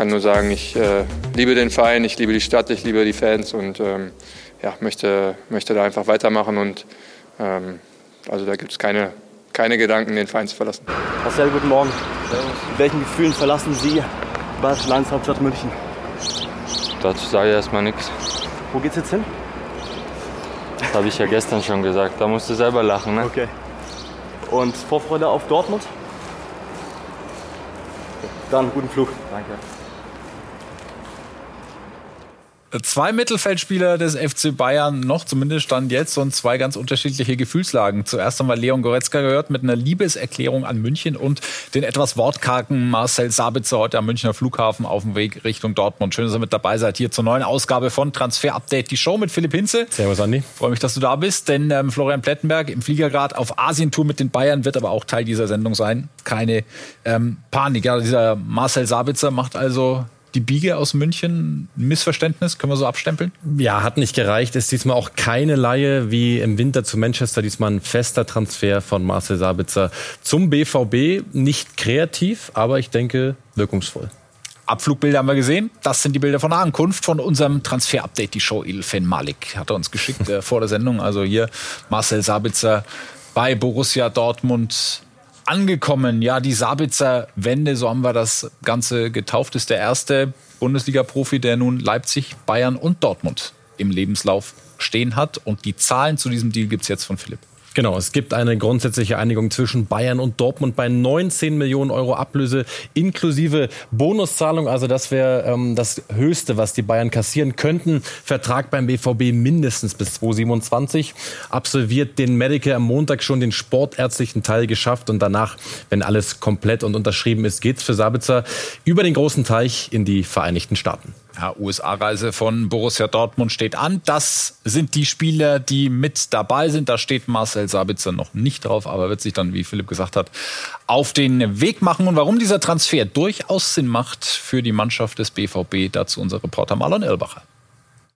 kann nur sagen, ich äh, liebe den Verein, ich liebe die Stadt, ich liebe die Fans und ähm, ja, möchte, möchte da einfach weitermachen. Und ähm, also da gibt es keine, keine Gedanken, den Verein zu verlassen. Marcel, guten Morgen. Mit welchen Gefühlen verlassen Sie Bayerische Landeshauptstadt München? Dazu sage ich erstmal nichts. Wo geht's jetzt hin? Das habe ich ja gestern schon gesagt. Da musst du selber lachen, ne? Okay. Und Vorfreude auf Dortmund? Dann guten Flug. Danke. Zwei Mittelfeldspieler des FC Bayern noch, zumindest stand jetzt, und zwei ganz unterschiedliche Gefühlslagen. Zuerst haben wir Leon Goretzka gehört mit einer Liebeserklärung an München und den etwas wortkargen Marcel Sabitzer heute am Münchner Flughafen auf dem Weg Richtung Dortmund. Schön, dass ihr mit dabei seid hier zur neuen Ausgabe von Transfer Update, die Show mit Philipp Hinze. Servus, Andi. Freue mich, dass du da bist, denn ähm, Florian Plettenberg im Fliegergrad auf Asientour mit den Bayern wird aber auch Teil dieser Sendung sein. Keine ähm, Panik. Ja, dieser Marcel Sabitzer macht also die Biege aus München ein Missverständnis? Können wir so abstempeln? Ja, hat nicht gereicht. Ist diesmal auch keine Laie wie im Winter zu Manchester. Diesmal ein fester Transfer von Marcel Sabitzer zum BVB. Nicht kreativ, aber ich denke wirkungsvoll. Abflugbilder haben wir gesehen. Das sind die Bilder von der Ankunft von unserem Transfer-Update. Die Show Ilfen Malik hat er uns geschickt äh, vor der Sendung. Also hier Marcel Sabitzer bei Borussia Dortmund angekommen. Ja, die Sabitzer Wende, so haben wir das Ganze getauft, ist der erste Bundesliga-Profi, der nun Leipzig, Bayern und Dortmund im Lebenslauf stehen hat. Und die Zahlen zu diesem Deal gibt es jetzt von Philipp. Genau, es gibt eine grundsätzliche Einigung zwischen Bayern und Dortmund bei 19 Millionen Euro Ablöse inklusive Bonuszahlung. Also das wäre ähm, das Höchste, was die Bayern kassieren könnten. Vertrag beim BVB mindestens bis 2027. Absolviert den Medical am Montag schon den sportärztlichen Teil geschafft und danach, wenn alles komplett und unterschrieben ist, geht's für Sabitzer über den großen Teich in die Vereinigten Staaten. Ja, USA-Reise von Borussia Dortmund steht an. Das sind die Spieler, die mit dabei sind. Da steht Marcel Sabitzer noch nicht drauf, aber wird sich dann, wie Philipp gesagt hat, auf den Weg machen. Und warum dieser Transfer durchaus Sinn macht für die Mannschaft des BVB, dazu unser Reporter Marlon Irlbacher.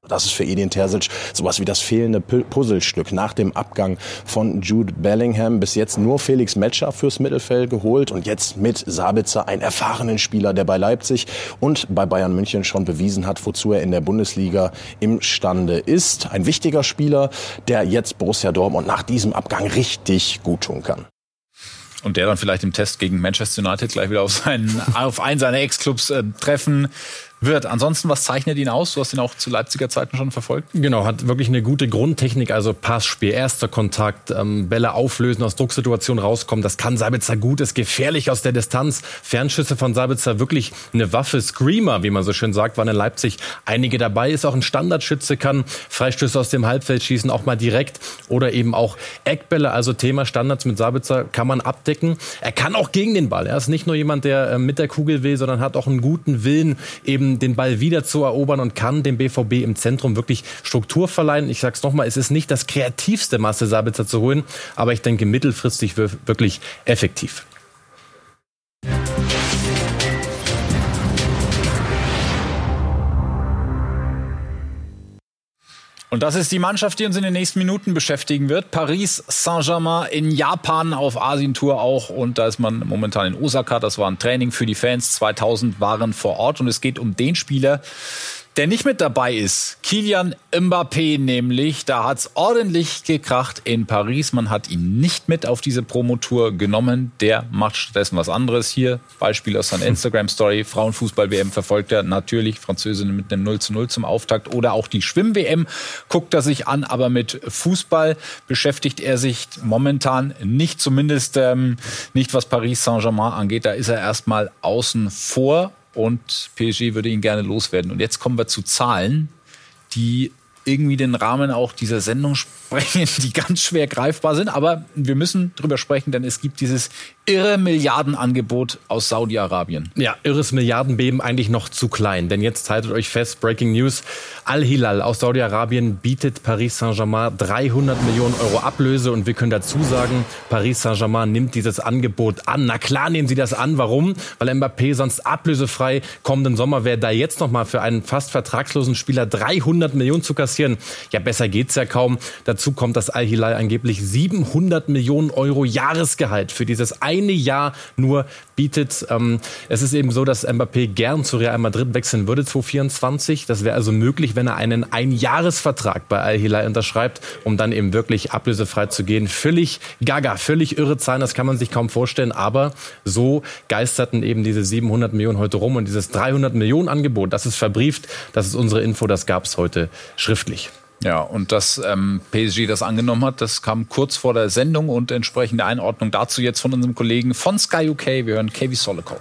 Das ist für Edin Terzic sowas wie das fehlende Puzzlestück nach dem Abgang von Jude Bellingham. Bis jetzt nur Felix Metscher fürs Mittelfeld geholt und jetzt mit Sabitzer, einen erfahrenen Spieler, der bei Leipzig und bei Bayern München schon bewiesen hat, wozu er in der Bundesliga imstande ist. Ein wichtiger Spieler, der jetzt Borussia Dortmund nach diesem Abgang richtig gut tun kann. Und der dann vielleicht im Test gegen Manchester United gleich wieder auf, seinen, auf einen seiner Ex-Clubs äh, treffen wird. Ansonsten, was zeichnet ihn aus? Du hast ihn auch zu Leipziger Zeiten schon verfolgt. Genau, hat wirklich eine gute Grundtechnik, also Passspiel, erster Kontakt, ähm, Bälle auflösen, aus Drucksituationen rauskommen. Das kann Sabitzer gut, ist gefährlich aus der Distanz. Fernschüsse von Sabitzer wirklich eine Waffe, Screamer, wie man so schön sagt, waren in Leipzig einige dabei. Ist auch ein Standardschütze, kann Freistöße aus dem Halbfeld schießen, auch mal direkt oder eben auch Eckbälle. Also Thema Standards mit Sabitzer kann man abdecken. Er kann auch gegen den Ball. Er ist nicht nur jemand, der äh, mit der Kugel will, sondern hat auch einen guten Willen, eben den Ball wieder zu erobern und kann dem BVB im Zentrum wirklich Struktur verleihen. Ich sage es nochmal, es ist nicht das kreativste Marcel Sabitzer zu holen, aber ich denke mittelfristig wirklich effektiv. Und das ist die Mannschaft, die uns in den nächsten Minuten beschäftigen wird. Paris Saint-Germain in Japan auf Asientour auch. Und da ist man momentan in Osaka. Das war ein Training für die Fans. 2000 waren vor Ort. Und es geht um den Spieler, der nicht mit dabei ist. Kilian Mbappé nämlich. Da hat's ordentlich gekracht in Paris. Man hat ihn nicht mit auf diese Promotour genommen. Der macht stattdessen was anderes. Hier Beispiel aus seiner Instagram-Story. Frauenfußball-WM verfolgt er natürlich. Französin mit einem 0 zu 0 zum Auftakt. Oder auch die Schwimm-WM guckt er sich an. Aber mit Fußball beschäftigt er sich momentan nicht. Zumindest ähm, nicht, was Paris Saint-Germain angeht. Da ist er erstmal außen vor und PSG würde ihn gerne loswerden. Und jetzt kommen wir zu Zahlen, die irgendwie den Rahmen auch dieser Sendung sprengen, die ganz schwer greifbar sind. Aber wir müssen drüber sprechen, denn es gibt dieses irre Milliardenangebot aus Saudi-Arabien. Ja, irres Milliardenbeben eigentlich noch zu klein. Denn jetzt haltet euch fest, Breaking News. Al-Hilal aus Saudi-Arabien bietet Paris Saint-Germain 300 Millionen Euro Ablöse. Und wir können dazu sagen, Paris Saint-Germain nimmt dieses Angebot an. Na klar nehmen sie das an. Warum? Weil Mbappé sonst ablösefrei kommenden Sommer wäre da jetzt nochmal für einen fast vertragslosen Spieler 300 Millionen zu kassieren passieren. Ja, besser geht's ja kaum. Dazu kommt, dass Al-Hilal angeblich 700 Millionen Euro Jahresgehalt für dieses eine Jahr nur bietet. Ähm, es ist eben so, dass Mbappé gern zu Real Madrid wechseln würde 2024. Das wäre also möglich, wenn er einen Einjahresvertrag bei Al-Hilal unterschreibt, um dann eben wirklich ablösefrei zu gehen. Völlig gaga, völlig irre Zahlen, das kann man sich kaum vorstellen. Aber so geisterten eben diese 700 Millionen heute rum und dieses 300 Millionen Angebot, das ist verbrieft. Das ist unsere Info, das gab es heute schriftlich. Ja, und dass ähm, PSG das angenommen hat, das kam kurz vor der Sendung und entsprechende Einordnung dazu jetzt von unserem Kollegen von Sky UK. Wir hören KV Solokov.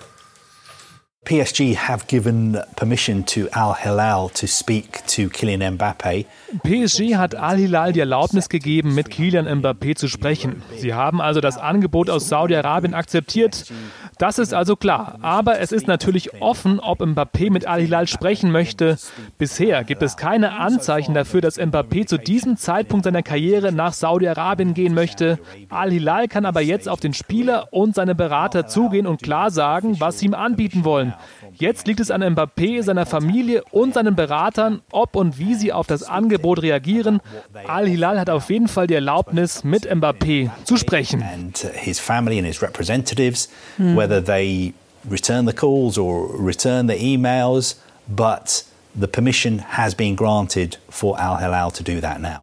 PSG have given permission to Al Hilal to speak to Kylian Mbappe. PSG hat Al Hilal die Erlaubnis gegeben, mit Kylian Mbappé zu sprechen. Sie haben also das Angebot aus Saudi-Arabien akzeptiert. Das ist also klar. Aber es ist natürlich offen, ob Mbappé mit Al Hilal sprechen möchte. Bisher gibt es keine Anzeichen dafür, dass Mbappé zu diesem Zeitpunkt seiner Karriere nach Saudi-Arabien gehen möchte. Al Hilal kann aber jetzt auf den Spieler und seine Berater zugehen und klar sagen, was sie ihm anbieten wollen. Jetzt liegt es an Mbappé, seiner Familie und seinen Beratern, ob und wie sie auf das Angebot reagieren. Al-Hilal hat auf jeden Fall die Erlaubnis, mit Mbappé zu sprechen. They return the calls or return the emails, but the permission has been granted for Al Hilal to do that now.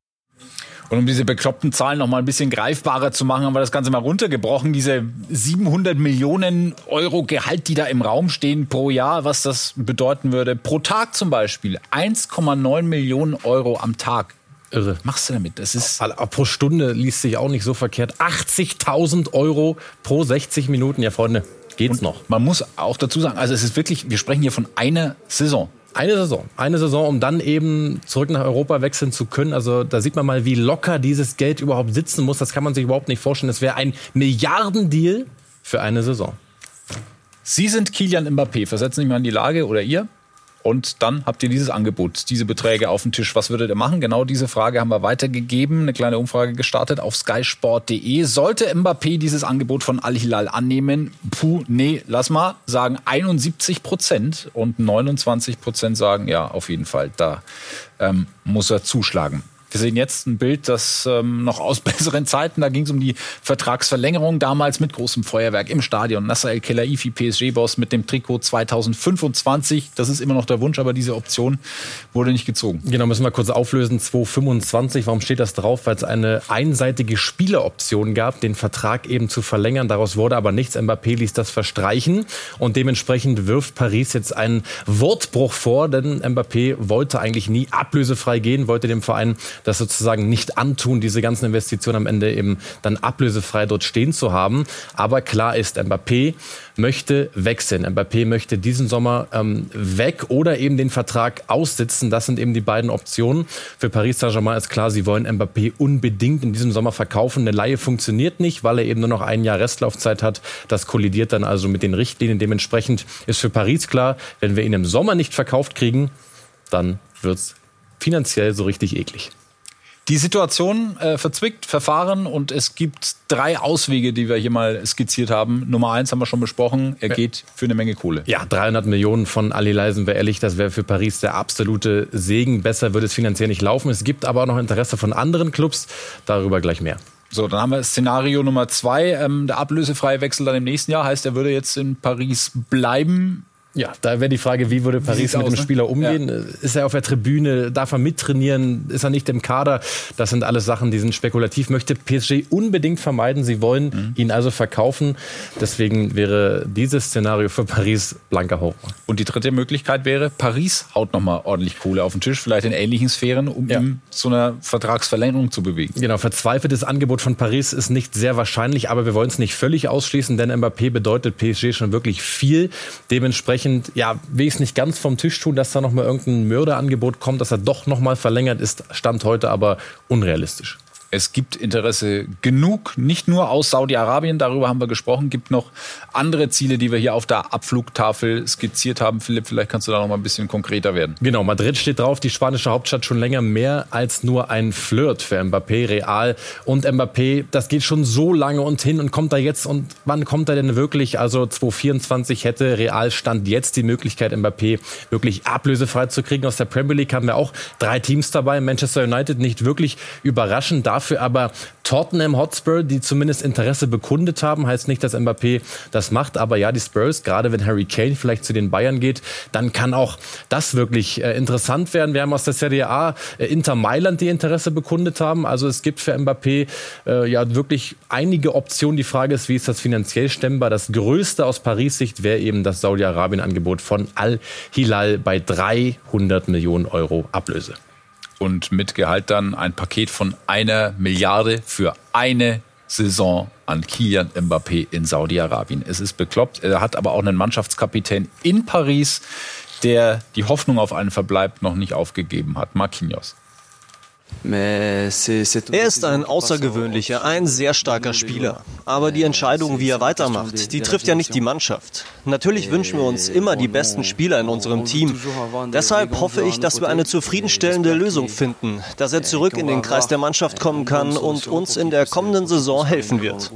Und um diese bekloppten Zahlen noch mal ein bisschen greifbarer zu machen, haben wir das Ganze mal runtergebrochen. Diese 700 Millionen Euro Gehalt, die da im Raum stehen pro Jahr, was das bedeuten würde. Pro Tag zum Beispiel 1,9 Millionen Euro am Tag. Irre. Machst du damit? Das ist pro Stunde liest sich auch nicht so verkehrt. 80.000 Euro pro 60 Minuten. Ja, Freunde, geht's noch. Man muss auch dazu sagen, also es ist wirklich, wir sprechen hier von einer Saison. Eine Saison. Eine Saison, um dann eben zurück nach Europa wechseln zu können. Also da sieht man mal, wie locker dieses Geld überhaupt sitzen muss. Das kann man sich überhaupt nicht vorstellen. Das wäre ein Milliardendeal für eine Saison. Sie sind Kilian Mbappé. Versetzen Sie mich mal in die Lage oder ihr? Und dann habt ihr dieses Angebot, diese Beträge auf dem Tisch. Was würdet ihr machen? Genau diese Frage haben wir weitergegeben, eine kleine Umfrage gestartet auf skysport.de. Sollte Mbappé dieses Angebot von Al-Hilal annehmen? Puh, nee, lass mal, sagen 71 Prozent und 29 Prozent sagen, ja, auf jeden Fall, da ähm, muss er zuschlagen. Wir sehen jetzt ein Bild, das ähm, noch aus besseren Zeiten, da ging es um die Vertragsverlängerung, damals mit großem Feuerwerk im Stadion. Nasser El-Khelaifi, PSG-Boss mit dem Trikot 2025. Das ist immer noch der Wunsch, aber diese Option wurde nicht gezogen. Genau, müssen wir kurz auflösen. 2025, warum steht das drauf? Weil es eine einseitige Spieleroption gab, den Vertrag eben zu verlängern. Daraus wurde aber nichts. Mbappé ließ das verstreichen und dementsprechend wirft Paris jetzt einen Wortbruch vor, denn Mbappé wollte eigentlich nie ablösefrei gehen, wollte dem Verein das sozusagen nicht antun, diese ganzen Investitionen am Ende eben dann ablösefrei dort stehen zu haben. Aber klar ist, Mbappé möchte wechseln. Mbappé möchte diesen Sommer ähm, weg oder eben den Vertrag aussitzen. Das sind eben die beiden Optionen. Für Paris Saint-Germain ist klar, sie wollen Mbappé unbedingt in diesem Sommer verkaufen. Eine Laie funktioniert nicht, weil er eben nur noch ein Jahr Restlaufzeit hat. Das kollidiert dann also mit den Richtlinien. Dementsprechend ist für Paris klar, wenn wir ihn im Sommer nicht verkauft kriegen, dann wird's finanziell so richtig eklig. Die Situation äh, verzwickt, Verfahren und es gibt drei Auswege, die wir hier mal skizziert haben. Nummer eins haben wir schon besprochen, er geht für eine Menge Kohle. Ja, 300 Millionen von Ali Leisen wäre ehrlich, das wäre für Paris der absolute Segen. Besser würde es finanziell nicht laufen. Es gibt aber auch noch Interesse von anderen Clubs, darüber gleich mehr. So, dann haben wir Szenario Nummer zwei. Ähm, der ablösefreie Wechsel dann im nächsten Jahr heißt, er würde jetzt in Paris bleiben. Ja, da wäre die Frage, wie würde Paris mit aus, dem ne? Spieler umgehen? Ist er auf der Tribüne? Darf er mittrainieren? Ist er nicht im Kader? Das sind alles Sachen, die sind spekulativ. Möchte PSG unbedingt vermeiden. Sie wollen Mhm. ihn also verkaufen. Deswegen wäre dieses Szenario für Paris blanker Horror. Und die dritte Möglichkeit wäre, Paris haut nochmal ordentlich Kohle auf den Tisch, vielleicht in ähnlichen Sphären, um Ja. ihn zu einer Vertragsverlängerung zu bewegen. Genau, verzweifeltes Angebot von Paris ist nicht sehr wahrscheinlich, aber wir wollen es nicht völlig ausschließen, denn Mbappé bedeutet PSG schon wirklich viel. Dementsprechend, ja, will ich es nicht ganz vom Tisch tun, dass da nochmal irgendein Mörderangebot kommt, dass er doch nochmal verlängert ist, stand heute aber unrealistisch. Es gibt Interesse genug, nicht nur aus Saudi-Arabien, darüber haben wir gesprochen, gibt noch andere Ziele, die wir hier auf der Abflugtafel skizziert haben. Philipp, vielleicht kannst du da noch mal ein bisschen konkreter werden. Genau, Madrid steht drauf, die spanische Hauptstadt schon länger mehr als nur ein Flirt für Mbappé, Real und Mbappé, das geht schon so lange und hin und kommt da jetzt und wann kommt er denn wirklich? Also 2024 hätte Real Stand jetzt die Möglichkeit, Mbappé wirklich ablösefrei zu kriegen. Aus der Premier League haben wir auch drei Teams dabei, Manchester United nicht wirklich überraschend, dafür aber Tottenham Hotspur, die zumindest Interesse bekundet haben. Heißt nicht, dass Mbappé das macht, aber ja, die Spurs, gerade wenn Harry Kane vielleicht zu den Bayern geht, dann kann auch das wirklich äh, interessant werden. Wir haben aus der Serie A äh, Inter Mailand, die Interesse bekundet haben. Also es gibt für Mbappé äh, ja wirklich einige Optionen. Die Frage ist, wie ist das finanziell stemmbar? Das größte aus Paris Sicht wäre eben das Saudi-Arabien-Angebot von Al-Hilal bei 300 Millionen Euro Ablöse und mit Gehalt dann ein Paket von einer Milliarde für eine Saison an Kilian Mbappé in Saudi-Arabien. Es ist bekloppt. Er hat aber auch einen Mannschaftskapitän in Paris, der die Hoffnung auf einen Verbleib noch nicht aufgegeben hat. Marquinhos. Er ist ein außergewöhnlicher, ein sehr starker Spieler. Aber die Entscheidung, wie er weitermacht, die trifft ja nicht die Mannschaft. Natürlich wünschen wir uns immer die besten Spieler in unserem Team. Deshalb hoffe ich, dass wir eine zufriedenstellende Lösung finden, dass er zurück in den Kreis der Mannschaft kommen kann und uns in der kommenden Saison helfen wird.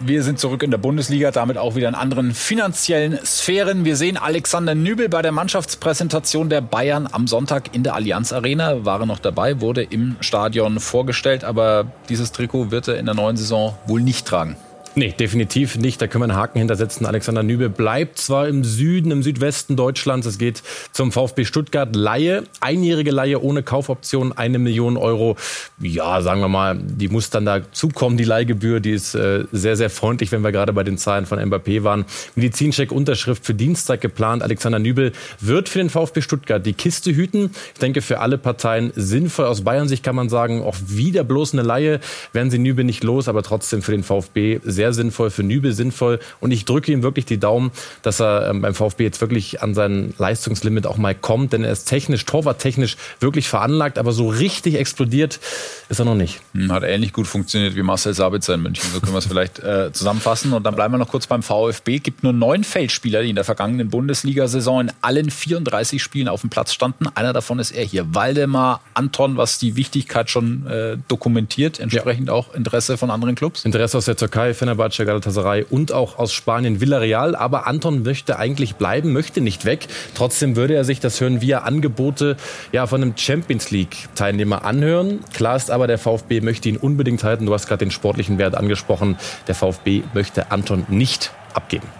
Wir sind zurück in der Bundesliga, damit auch wieder in anderen finanziellen Sphären. Wir sehen Alexander Nübel bei der Mannschaftspräsentation der Bayern am Sonntag in der Allianz Arena. War er noch dabei, wurde im Stadion vorgestellt, aber dieses Trikot wird er in der neuen Saison wohl nicht tragen. Nee, definitiv nicht. Da können wir einen Haken hintersetzen. Alexander Nübel bleibt zwar im Süden, im Südwesten Deutschlands. Es geht zum VfB Stuttgart. Laie, einjährige Laie ohne Kaufoption, eine Million Euro. Ja, sagen wir mal, die muss dann da zukommen, die Leihgebühr. Die ist äh, sehr, sehr freundlich, wenn wir gerade bei den Zahlen von Mbappé waren. Medizincheck, Unterschrift für Dienstag geplant. Alexander Nübel wird für den VfB Stuttgart die Kiste hüten. Ich denke, für alle Parteien sinnvoll. Aus Bayern-Sicht kann man sagen, auch wieder bloß eine Laie. Werden sie Nübel nicht los, aber trotzdem für den VfB sehr sehr sinnvoll, für Nübel sinnvoll. Und ich drücke ihm wirklich die Daumen, dass er ähm, beim VfB jetzt wirklich an sein Leistungslimit auch mal kommt, denn er ist technisch, torwarttechnisch wirklich veranlagt, aber so richtig explodiert ist er noch nicht. Hm, hat ähnlich gut funktioniert wie Marcel Sabitzer in München. So können wir es vielleicht äh, zusammenfassen. Und dann bleiben wir noch kurz beim VfB. Gibt nur neun Feldspieler, die in der vergangenen Bundesliga-Saison in allen 34 Spielen auf dem Platz standen. Einer davon ist er hier, Waldemar Anton, was die Wichtigkeit schon äh, dokumentiert. Entsprechend ja. auch Interesse von anderen Clubs. Interesse aus der Türkei, Fenerbahce, Galatasaray und auch aus Spanien Villarreal. Aber Anton möchte eigentlich bleiben, möchte nicht weg. Trotzdem würde er sich, das hören wir, Angebote ja, von einem Champions League-Teilnehmer anhören. Klar ist aber, der VfB möchte ihn unbedingt halten. Du hast gerade den sportlichen Wert angesprochen. Der VfB möchte Anton nicht abgeben.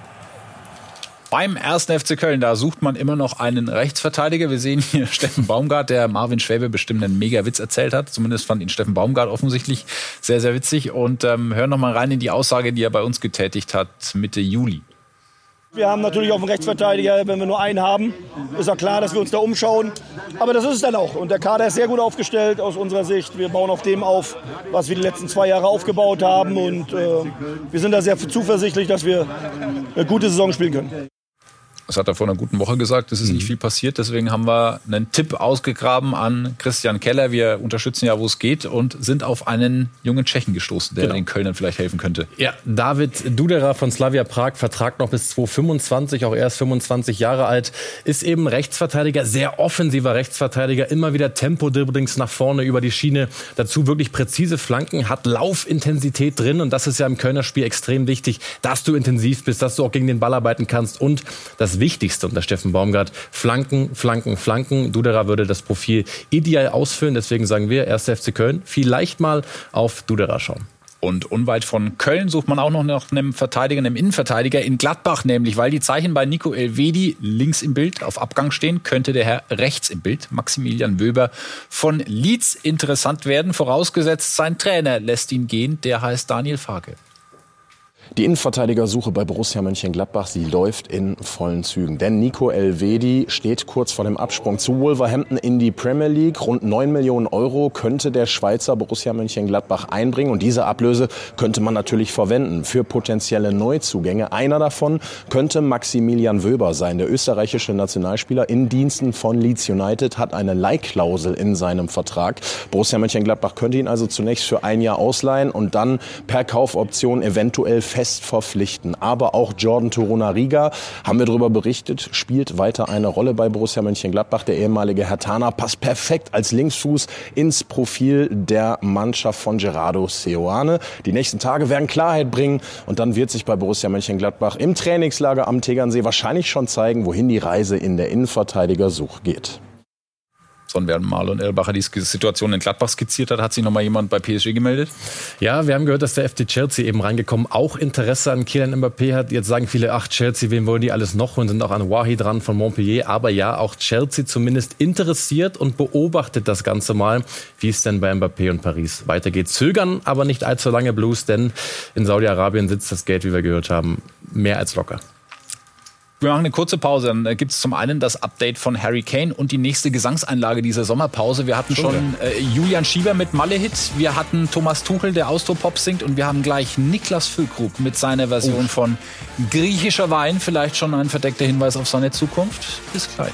Beim ersten FC Köln, da sucht man immer noch einen Rechtsverteidiger. Wir sehen hier Steffen Baumgart, der Marvin Schwäbe bestimmt einen Mega-Witz erzählt hat. Zumindest fand ihn Steffen Baumgart offensichtlich sehr, sehr witzig. Und ähm, hören noch mal rein in die Aussage, die er bei uns getätigt hat Mitte Juli. Wir haben natürlich auch einen Rechtsverteidiger, wenn wir nur einen haben, ist ja klar, dass wir uns da umschauen. Aber das ist es dann auch. Und der Kader ist sehr gut aufgestellt aus unserer Sicht. Wir bauen auf dem auf, was wir die letzten zwei Jahre aufgebaut haben. Und äh, wir sind da sehr zuversichtlich, dass wir eine gute Saison spielen können. Das hat er vor einer guten Woche gesagt, es ist mhm. nicht viel passiert. Deswegen haben wir einen Tipp ausgegraben an Christian Keller. Wir unterstützen ja, wo es geht und sind auf einen jungen Tschechen gestoßen, der genau. den Kölnern vielleicht helfen könnte. Ja, David Dudera von Slavia Prag, Vertrag noch bis 2025, auch erst 25 Jahre alt, ist eben Rechtsverteidiger, sehr offensiver Rechtsverteidiger, immer wieder Tempo-Dribblings nach vorne über die Schiene. Dazu wirklich präzise Flanken, hat Laufintensität drin und das ist ja im Kölner Spiel extrem wichtig, dass du intensiv bist, dass du auch gegen den Ball arbeiten kannst und das Wichtigste unter Steffen Baumgart. Flanken, Flanken, Flanken. Duderer würde das Profil ideal ausfüllen. Deswegen sagen wir, 1. FC Köln, vielleicht mal auf Duderer schauen. Und unweit von Köln sucht man auch noch nach einem Verteidiger, einem Innenverteidiger in Gladbach nämlich, weil die Zeichen bei Nico Elvedi links im Bild auf Abgang stehen, könnte der Herr rechts im Bild, Maximilian Wöber von Leeds interessant werden, vorausgesetzt sein Trainer lässt ihn gehen, der heißt Daniel Farke. Die Innenverteidigersuche bei Borussia Mönchengladbach, sie läuft in vollen Zügen. Denn Nico Elvedi steht kurz vor dem Absprung zu Wolverhampton in die Premier League. Rund 9 Millionen Euro könnte der Schweizer Borussia Mönchengladbach einbringen. Und diese Ablöse könnte man natürlich verwenden für potenzielle Neuzugänge. Einer davon könnte Maximilian Wöber sein. Der österreichische Nationalspieler in Diensten von Leeds United hat eine Leihklausel in seinem Vertrag. Borussia Mönchengladbach könnte ihn also zunächst für ein Jahr ausleihen und dann per Kaufoption eventuell fest verpflichten. Aber auch Jordan Torunariga, haben wir darüber berichtet, spielt weiter eine Rolle bei Borussia Mönchengladbach. Der ehemalige Hertaner passt perfekt als Linksfuß ins Profil der Mannschaft von Gerardo Seoane. Die nächsten Tage werden Klarheit bringen und dann wird sich bei Borussia Mönchengladbach im Trainingslager am Tegernsee wahrscheinlich schon zeigen, wohin die Reise in der Innenverteidigersuche geht. Sondern während Marlon Elbacher die Situation in Gladbach skizziert hat, hat sich noch mal jemand bei PSG gemeldet? Ja, wir haben gehört, dass der FC Chelsea eben reingekommen auch Interesse an Kylian Mbappé hat. Jetzt sagen viele, ach Chelsea, wen wollen die alles noch und sind auch an Wahi dran von Montpellier. Aber ja, auch Chelsea zumindest interessiert und beobachtet das Ganze mal, wie es denn bei Mbappé und Paris weitergeht. Zögern aber nicht allzu lange Blues, denn in Saudi-Arabien sitzt das Geld, wie wir gehört haben, mehr als locker. Wir machen eine kurze Pause. Dann gibt es zum einen das Update von Harry Kane und die nächste Gesangseinlage dieser Sommerpause. Wir hatten schon äh, Julian Schieber mit Malle-Hit, wir hatten Thomas Tuchel, der Austropop singt und wir haben gleich Niklas Füllkrug mit seiner Version Uff. von griechischer Wein. Vielleicht schon ein verdeckter Hinweis auf seine Zukunft. Bis gleich.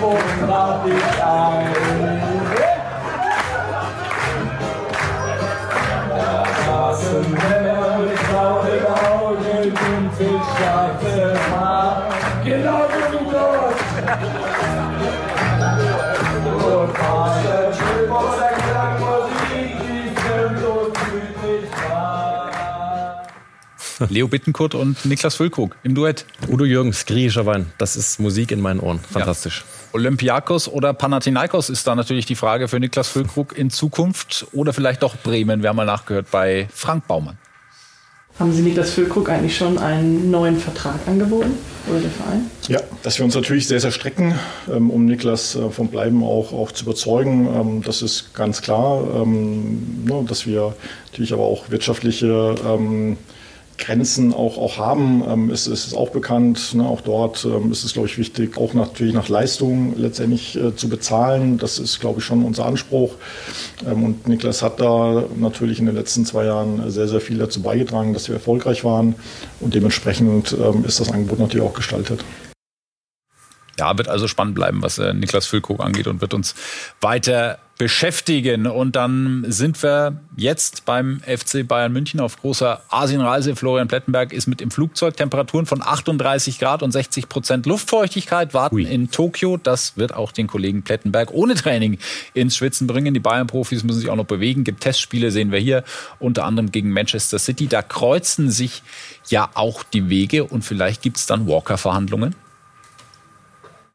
großartig ein. Leo Bittenkurt und Niklas Füllkrug im Duett. Udo Jürgens, griechischer Wein. Das ist Musik in meinen Ohren. Fantastisch. Ja. Olympiakos oder Panathinaikos ist da natürlich die Frage für Niklas Füllkrug in Zukunft. Oder vielleicht doch Bremen. Wir haben mal nachgehört bei Frank Baumann. Haben Sie Niklas Füllkrug eigentlich schon einen neuen Vertrag angeboten oder der Verein? Ja, dass wir uns natürlich sehr, sehr strecken, ähm, um Niklas äh, vom Bleiben auch, auch zu überzeugen. Ähm, das ist ganz klar, ähm, ne, dass wir natürlich aber auch wirtschaftliche Grenzen auch, auch haben, ähm, ist, ist es auch bekannt. Ne? Auch dort ähm, ist es, glaube ich, wichtig, auch natürlich nach Leistung letztendlich äh, zu bezahlen. Das ist, glaube ich, schon unser Anspruch. Ähm, und Niklas hat da natürlich in den letzten zwei Jahren sehr, sehr viel dazu beigetragen, dass wir erfolgreich waren. Und dementsprechend ähm, ist das Angebot natürlich auch gestaltet. Ja, wird also spannend bleiben, was äh, Niklas Füllkrug angeht und wird uns weiter beschäftigen. Und dann sind wir jetzt beim FC Bayern München auf großer Asienreise. Florian Plettenberg ist mit im Flugzeug. Temperaturen von 38 Grad und 60 Prozent Luftfeuchtigkeit warten Ui. in Tokio. Das wird auch den Kollegen Plettenberg ohne Training ins Schwitzen bringen. Die Bayern-Profis müssen sich auch noch bewegen. Gibt Testspiele, sehen wir hier, unter anderem gegen Manchester City. Da kreuzen sich ja auch die Wege und vielleicht gibt es dann Walker-Verhandlungen.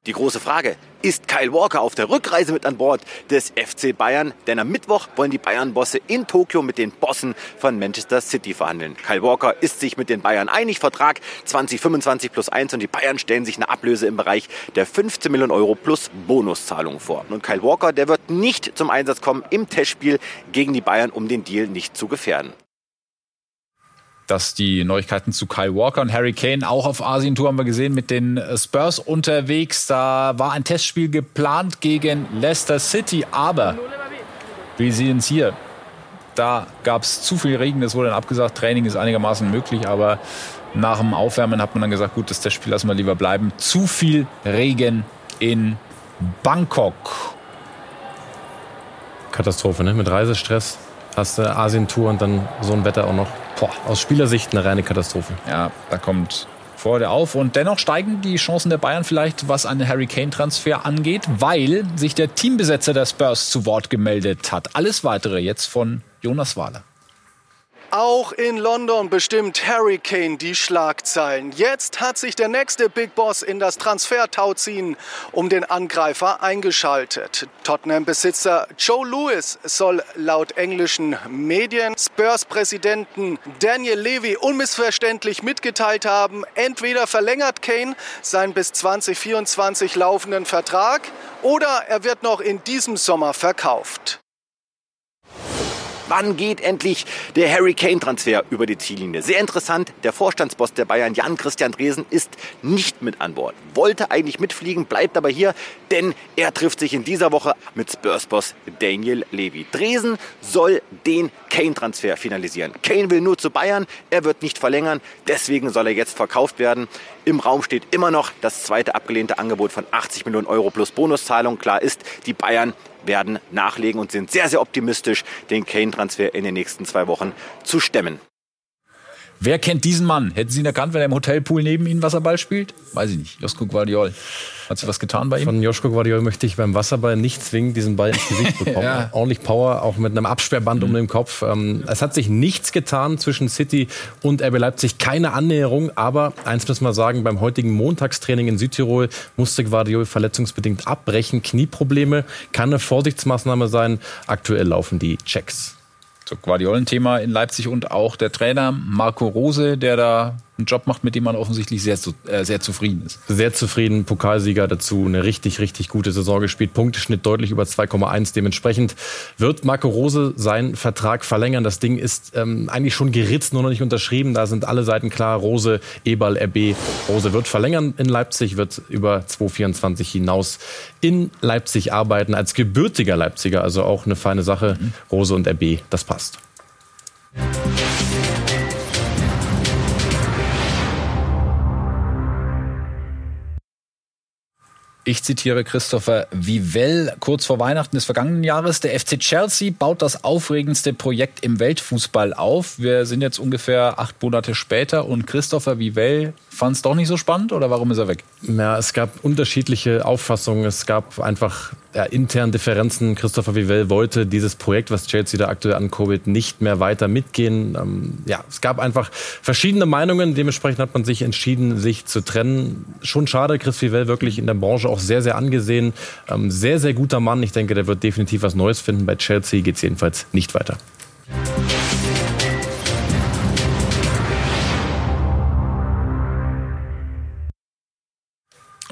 Die große Frage, ist Kyle Walker auf der Rückreise mit an Bord des FC Bayern? Denn am Mittwoch wollen die Bayern-Bosse in Tokio mit den Bossen von Manchester City verhandeln. Kyle Walker ist sich mit den Bayern einig, Vertrag 2025 plus 1 und die Bayern stellen sich eine Ablöse im Bereich der 15 Millionen Euro plus Bonuszahlung vor. Und Kyle Walker, der wird nicht zum Einsatz kommen im Testspiel gegen die Bayern, um den Deal nicht zu gefährden dass die Neuigkeiten zu Kyle Walker und Harry Kane auch auf Asientour haben wir gesehen mit den äh, Spurs unterwegs. Da war ein Testspiel geplant gegen Leicester City, aber wir sehen es hier. Da gab es zu viel Regen, das wurde dann abgesagt. Training ist einigermaßen möglich, aber nach dem Aufwärmen hat man dann gesagt, gut, das Testspiel lassen wir lieber bleiben. Zu viel Regen in Bangkok. Katastrophe, ne? Mit Reisestress hast du Asientour und dann so ein Wetter auch noch. Boah, aus Spielersicht eine reine Katastrophe. Ja, da kommt Freude auf. Und dennoch steigen die Chancen der Bayern vielleicht, was einen Harry Kane-Transfer angeht, weil sich der Teambesetzer der Spurs zu Wort gemeldet hat. Alles weitere jetzt von Jonas Wahler. Auch in London bestimmt Harry Kane die Schlagzeilen. Jetzt hat sich der nächste Big Boss in das Transfertauziehen um den Angreifer eingeschaltet. Tottenham-Besitzer Joe Lewis soll laut englischen Medien Spurs-Präsidenten Daniel Levy unmissverständlich mitgeteilt haben, entweder verlängert Kane seinen bis 2024 laufenden Vertrag oder er wird noch in diesem Sommer verkauft. Wann geht endlich der Harry Kane-Transfer über die Ziellinie? Sehr interessant, der Vorstandsboss der Bayern, Jan-Christian Dresen, ist nicht mit an Bord. Wollte eigentlich mitfliegen, bleibt aber hier, denn er trifft sich in dieser Woche mit Spurs-Boss Daniel Levy. Dresen soll den Kane-Transfer finalisieren. Kane will nur zu Bayern, er wird nicht verlängern, deswegen soll er jetzt verkauft werden. Im Raum steht immer noch das zweite abgelehnte Angebot von 80 Millionen Euro plus Bonuszahlung. Klar ist, die Bayern werden nachlegen und sind sehr, sehr optimistisch, den Kane-Transfer in den nächsten zwei Wochen zu stemmen. Wer kennt diesen Mann? Hätten Sie ihn erkannt, wenn er im Hotelpool neben Ihnen Wasserball spielt? Weiß ich nicht. Josko Guardiol. Hat sich was getan bei ihm? Von Josko Guardiol möchte ich beim Wasserball nicht zwingend diesen Ball ins Gesicht bekommen. ja. Ordentlich Power, auch mit einem Absperrband mhm. um den Kopf. Ähm, es hat sich nichts getan zwischen City und RB Leipzig. Keine Annäherung. Aber eins müssen wir sagen, beim heutigen Montagstraining in Südtirol musste Guardiol verletzungsbedingt abbrechen. Knieprobleme kann eine Vorsichtsmaßnahme sein. Aktuell laufen die Checks. Guardiolen-Thema in Leipzig und auch der Trainer Marco Rose, der da einen Job macht, mit dem man offensichtlich sehr, äh, sehr zufrieden ist. Sehr zufrieden, Pokalsieger dazu, eine richtig, richtig gute Saison gespielt. Punkteschnitt deutlich über 2,1. Dementsprechend wird Marco Rose seinen Vertrag verlängern. Das Ding ist ähm, eigentlich schon geritzt, nur noch nicht unterschrieben. Da sind alle Seiten klar. Rose, Eberl, RB. Rose wird verlängern in Leipzig, wird über 2024 hinaus in Leipzig arbeiten als gebürtiger Leipziger. Also auch eine feine Sache. Mhm. Rose und RB, das passt. Ich zitiere Christopher Vivell kurz vor Weihnachten des vergangenen Jahres. Der FC Chelsea baut das aufregendste Projekt im Weltfußball auf. Wir sind jetzt ungefähr acht Monate später und Christopher Vivell fand es doch nicht so spannend oder warum ist er weg? Ja, es gab unterschiedliche Auffassungen. Es gab einfach ja, intern Differenzen. Christopher Vivell wollte dieses Projekt, was Chelsea da aktuell ankurbelt, nicht mehr weiter mitgehen. Ähm, ja, es gab einfach verschiedene Meinungen. Dementsprechend hat man sich entschieden, sich zu trennen. Schon schade, Chris Vivell wirklich in der Branche auch sehr, sehr angesehen. Ähm, sehr, sehr guter Mann. Ich denke, der wird definitiv was Neues finden. Bei Chelsea geht es jedenfalls nicht weiter.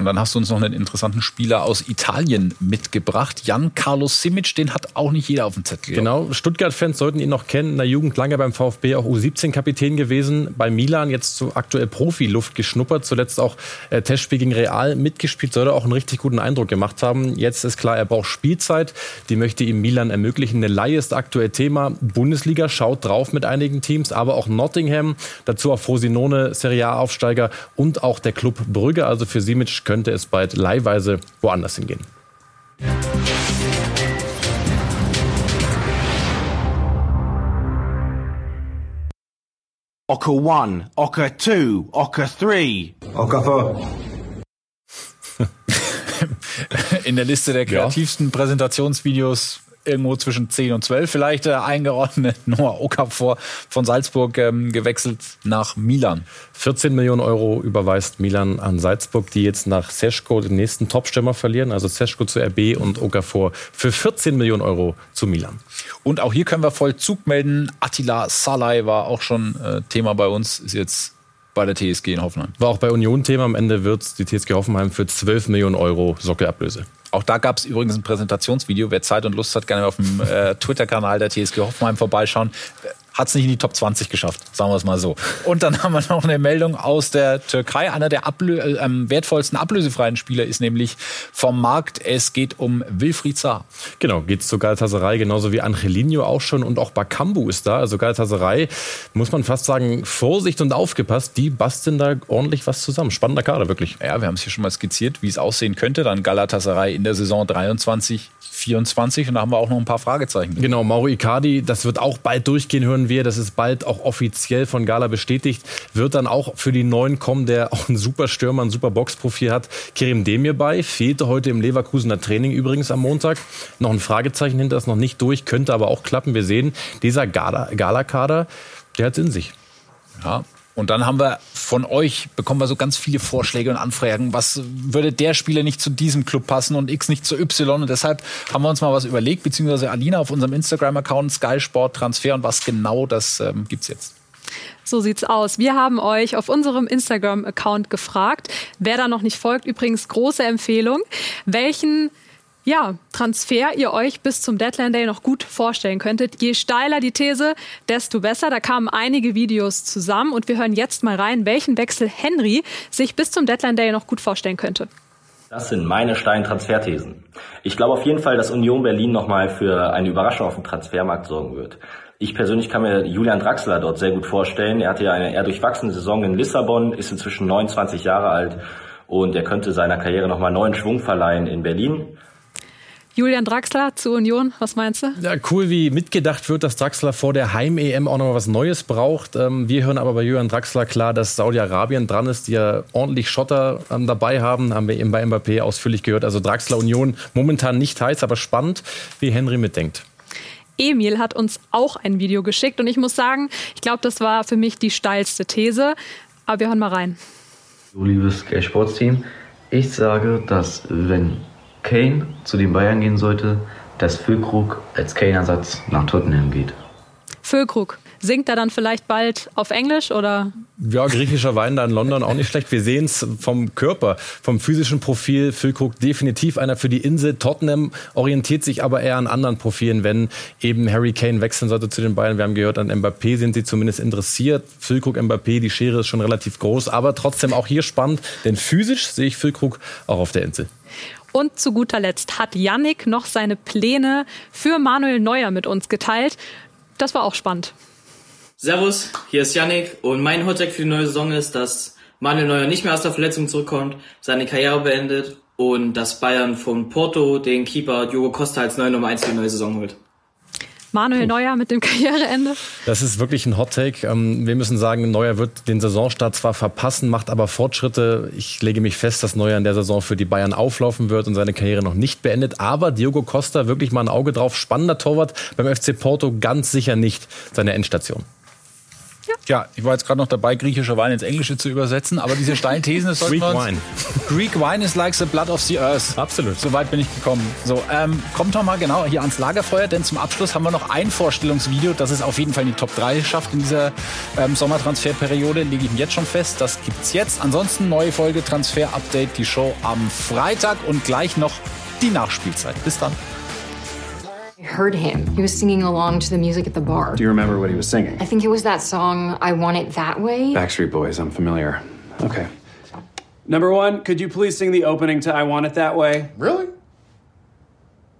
Und dann hast du uns noch einen interessanten Spieler aus Italien mitgebracht. Jan Carlos Simic, den hat auch nicht jeder auf dem Zettel. Genau, Stuttgart-Fans sollten ihn noch kennen. In der Jugend lange beim VfB auch U17-Kapitän gewesen. Bei Milan jetzt so aktuell Profiluft geschnuppert. Zuletzt auch äh, Testspiel gegen Real mitgespielt. Soll er auch einen richtig guten Eindruck gemacht haben. Jetzt ist klar, er braucht Spielzeit. Die möchte ihm Milan ermöglichen. Eine Leihe ist aktuell Thema. Bundesliga schaut drauf mit einigen Teams, aber auch Nottingham. Dazu auch Frosinone, Serie A-Aufsteiger und auch der Club Brügge. Also für Simic könnte es bald leihweise woanders hingehen. Ocker 1, Ocker 2, Ocker 3. Ocker 4. In der Liste der kreativsten ja. Präsentationsvideos irgendwo zwischen 10 und 12 vielleicht äh, eingeordnet. Noah Okafor von Salzburg ähm, gewechselt nach Milan. 14 Millionen Euro überweist Milan an Salzburg, die jetzt nach Seschko den nächsten Topstürmer verlieren. Also Seschko zu RB und Okafor für 14 Millionen Euro zu Milan. Und auch hier können wir Vollzug melden. Attila Salai war auch schon äh, Thema bei uns, ist jetzt bei der TSG in Hoffenheim. War auch bei Union Thema. Am Ende wird die TSG Hoffenheim für 12 Millionen Euro Sockelablöse. Auch da gab es übrigens ein Präsentationsvideo. Wer Zeit und Lust hat, gerne auf dem äh, Twitter-Kanal der TSG Hoffenheim vorbeischauen hat es nicht in die Top 20 geschafft, sagen wir es mal so. Und dann haben wir noch eine Meldung aus der Türkei. Einer der Ablö äh, wertvollsten ablösefreien Spieler ist nämlich vom Markt. Es geht um Wilfried Saar. Genau, geht zu Galatasaray, genauso wie Angelino auch schon und auch Bakambu ist da. Also Galatasaray, muss man fast sagen, Vorsicht und aufgepasst, die basteln da ordentlich was zusammen. Spannender Kader, wirklich. Ja, wir haben es hier schon mal skizziert, wie es aussehen könnte. Dann Galatasaray in der Saison 23 24 und da haben wir auch noch ein paar Fragezeichen. Genau, Mauro Icardi, das wird auch bald durchgehen, hören wir. Das ist bald auch offiziell von Gala bestätigt. Wird dann auch für die Neuen kommen, der auch einen super Stürmer, ein super Boxprofil hat. Kerim Demir bei, fehlte heute im Leverkusener Training übrigens am Montag. Noch ein Fragezeichen hinter, ist noch nicht durch, könnte aber auch klappen. Wir sehen, dieser Gala-Kader Der hat's in sich. Ja. Und dann haben wir von euch, bekommen wir so ganz viele Vorschläge und Anfragen, was würde der Spieler nicht zu diesem Club passen und X nicht zu Y. Und deshalb haben wir uns mal was überlegt, beziehungsweise Alina auf unserem Instagram-Account Sky Sport Transfer und was genau das ähm, gibt's jetzt. So sieht's aus. Wir haben euch auf unserem Instagram-Account gefragt, wer da noch nicht folgt. Übrigens große Empfehlung, welchen ja, Transfer ihr euch bis zum Deadline Day noch gut vorstellen könntet. Je steiler die These, desto besser. Da kamen einige Videos zusammen und wir hören jetzt mal rein, welchen Wechsel Henry sich bis zum Deadline Day noch gut vorstellen könnte. Das sind meine steilen Transferthesen. Ich glaube auf jeden Fall, dass Union Berlin nochmal für eine Überraschung auf dem Transfermarkt sorgen wird. Ich persönlich kann mir Julian Draxler dort sehr gut vorstellen. Er hatte ja eine eher durchwachsene Saison in Lissabon, ist inzwischen 29 Jahre alt und er könnte seiner Karriere nochmal neuen Schwung verleihen in Berlin. Julian Draxler zu Union, was meinst du? Ja, cool, wie mitgedacht wird, dass Draxler vor der Heim-EM auch noch mal was Neues braucht. Ähm, wir hören aber bei Julian Draxler klar, dass Saudi-Arabien dran ist, die ja ordentlich Schotter ähm, dabei haben. Haben wir eben bei Mbappé ausführlich gehört. Also Draxler Union momentan nicht heiß, aber spannend, wie Henry mitdenkt. Emil hat uns auch ein Video geschickt und ich muss sagen, ich glaube, das war für mich die steilste These. Aber wir hören mal rein. So, liebes Sky Sports Team, ich sage, dass wenn Kane zu den Bayern gehen sollte, dass Füllkrug als Kane-Ersatz nach Tottenham geht. Füllkrug, singt er dann vielleicht bald auf Englisch oder? Ja, griechischer Wein da in London auch nicht schlecht. Wir sehen es vom Körper, vom physischen Profil. Füllkrug definitiv einer für die Insel. Tottenham orientiert sich aber eher an anderen Profilen, wenn eben Harry Kane wechseln sollte zu den Bayern. Wir haben gehört, an Mbappé sind sie zumindest interessiert. Füllkrug, Mbappé, die Schere ist schon relativ groß, aber trotzdem auch hier spannend, denn physisch sehe ich Füllkrug auch auf der Insel. Und zu guter Letzt hat Yannick noch seine Pläne für Manuel Neuer mit uns geteilt. Das war auch spannend. Servus, hier ist Yannick und mein Hottag für die neue Saison ist, dass Manuel Neuer nicht mehr aus der Verletzung zurückkommt, seine Karriere beendet und dass Bayern von Porto den Keeper Diogo Costa als neue Nummer 1 für die neue Saison holt. Manuel Neuer mit dem Karriereende. Das ist wirklich ein Hot Take. Ähm, wir müssen sagen, Neuer wird den Saisonstart zwar verpassen, macht aber Fortschritte. Ich lege mich fest, dass Neuer in der Saison für die Bayern auflaufen wird und seine Karriere noch nicht beendet. Aber Diogo Costa wirklich mal ein Auge drauf. Spannender Torwart beim FC Porto ganz sicher nicht seine Endstation. Ja, ich war jetzt gerade noch dabei, griechischer Wein ins Englische zu übersetzen, aber diese steilen Thesen, das sollten Greek wir uns... Wine. Greek Wine is like the blood of the earth. Absolut. So weit bin ich gekommen. So, ähm, kommt doch mal genau hier ans Lagerfeuer, denn zum Abschluss haben wir noch ein Vorstellungsvideo, das es auf jeden Fall in die Top 3 schafft in dieser ähm, Sommertransferperiode, lege ich mir jetzt schon fest. Das gibt's jetzt. Ansonsten neue Folge Transfer Update, die Show am Freitag und gleich noch die Nachspielzeit. Bis dann. I heard him. He was singing along to the music at the bar. Do you remember what he was singing? I think it was that song, I Want It That Way. Backstreet Boys, I'm familiar. Okay. Number one, could you please sing the opening to I Want It That Way? Really?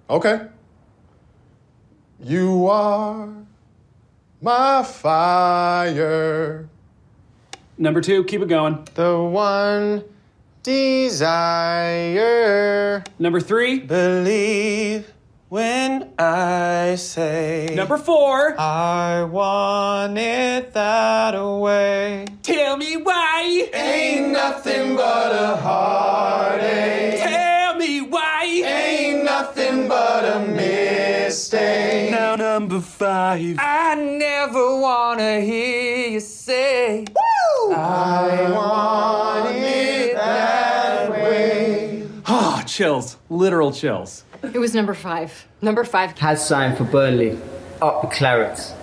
Okay. You are my fire. Number two, keep it going. The one desire. Number three, Believe when I say. Number four, I want it that way. tell me why. Ain't nothing but a heartache. Tell me why. Ain't nothing but a mistake. Now number five. I never wanna hear you say, I want chills. Literal chills. It was number five. Number five. Has signed for Burnley. Up the Clarets.